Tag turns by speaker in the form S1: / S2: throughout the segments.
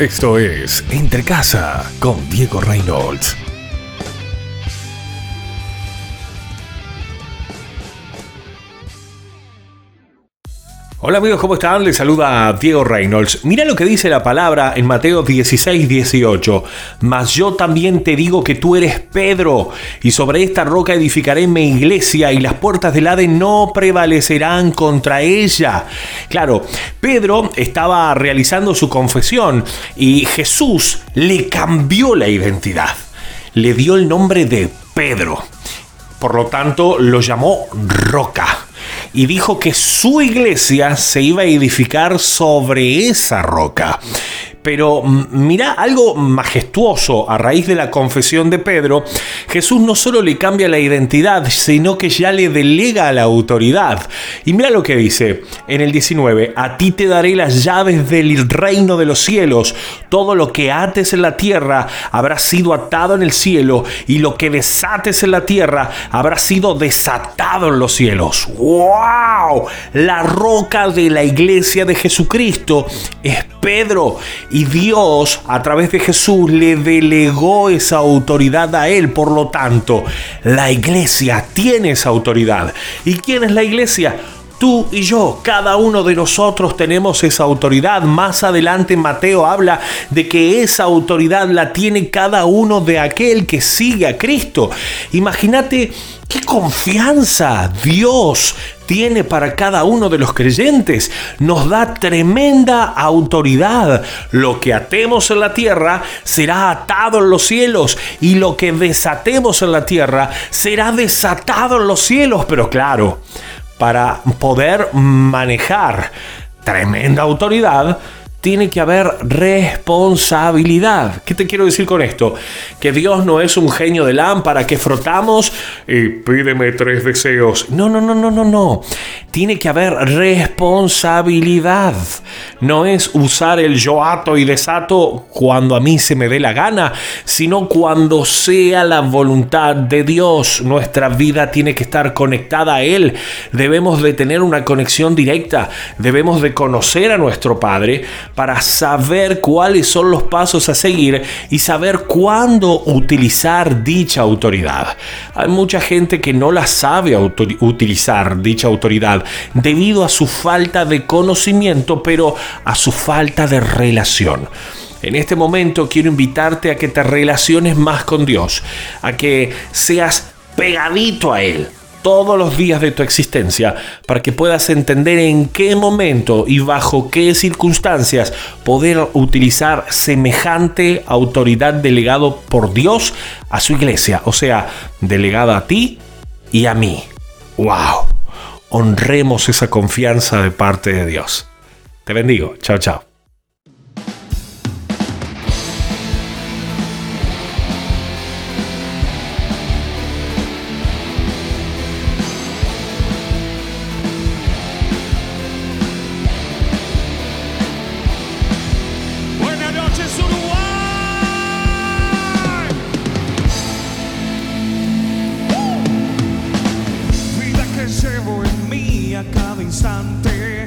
S1: Esto es Entre Casa con Diego Reynolds. Hola amigos, ¿cómo están? Les saluda Diego Reynolds. Mira lo que dice la palabra en Mateo 16, 18. Mas yo también te digo que tú eres Pedro, y sobre esta roca edificaré mi iglesia, y las puertas del Hades no prevalecerán contra ella. Claro, Pedro estaba realizando su confesión, y Jesús le cambió la identidad. Le dio el nombre de Pedro. Por lo tanto, lo llamó roca y dijo que su iglesia se iba a edificar sobre esa roca. Pero mira algo majestuoso a raíz de la confesión de Pedro, Jesús no solo le cambia la identidad, sino que ya le delega la autoridad. Y mira lo que dice en el 19, a ti te daré las llaves del reino de los cielos, todo lo que ates en la tierra habrá sido atado en el cielo, y lo que desates en la tierra habrá sido desatado en los cielos. ¡Wow! La roca de la iglesia de Jesucristo es Pedro y Dios a través de Jesús le delegó esa autoridad a él. Por lo tanto, la iglesia tiene esa autoridad. ¿Y quién es la iglesia? Tú y yo, cada uno de nosotros tenemos esa autoridad. Más adelante Mateo habla de que esa autoridad la tiene cada uno de aquel que sigue a Cristo. Imagínate qué confianza Dios tiene para cada uno de los creyentes. Nos da tremenda autoridad. Lo que atemos en la tierra será atado en los cielos y lo que desatemos en la tierra será desatado en los cielos. Pero claro, para poder manejar tremenda autoridad, tiene que haber responsabilidad. ¿Qué te quiero decir con esto? Que Dios no es un genio de lámpara que frotamos y pídeme tres deseos. No, no, no, no, no, no. Tiene que haber responsabilidad. No es usar el yo ato y desato cuando a mí se me dé la gana, sino cuando sea la voluntad de Dios. Nuestra vida tiene que estar conectada a Él. Debemos de tener una conexión directa. Debemos de conocer a nuestro Padre para saber cuáles son los pasos a seguir y saber cuándo utilizar dicha autoridad. Hay mucha gente que no la sabe utilizar dicha autoridad debido a su falta de conocimiento, pero a su falta de relación. En este momento quiero invitarte a que te relaciones más con Dios, a que seas pegadito a Él todos los días de tu existencia para que puedas entender en qué momento y bajo qué circunstancias poder utilizar semejante autoridad delegado por Dios a su iglesia, o sea, delegada a ti y a mí. ¡Wow! Honremos esa confianza de parte de Dios. Te bendigo. Chao, chao.
S2: Cada instante,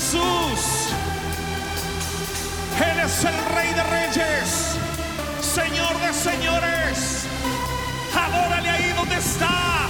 S2: Jesús. Él es el Rey de Reyes, Señor de Señores. Adórale ahí donde está.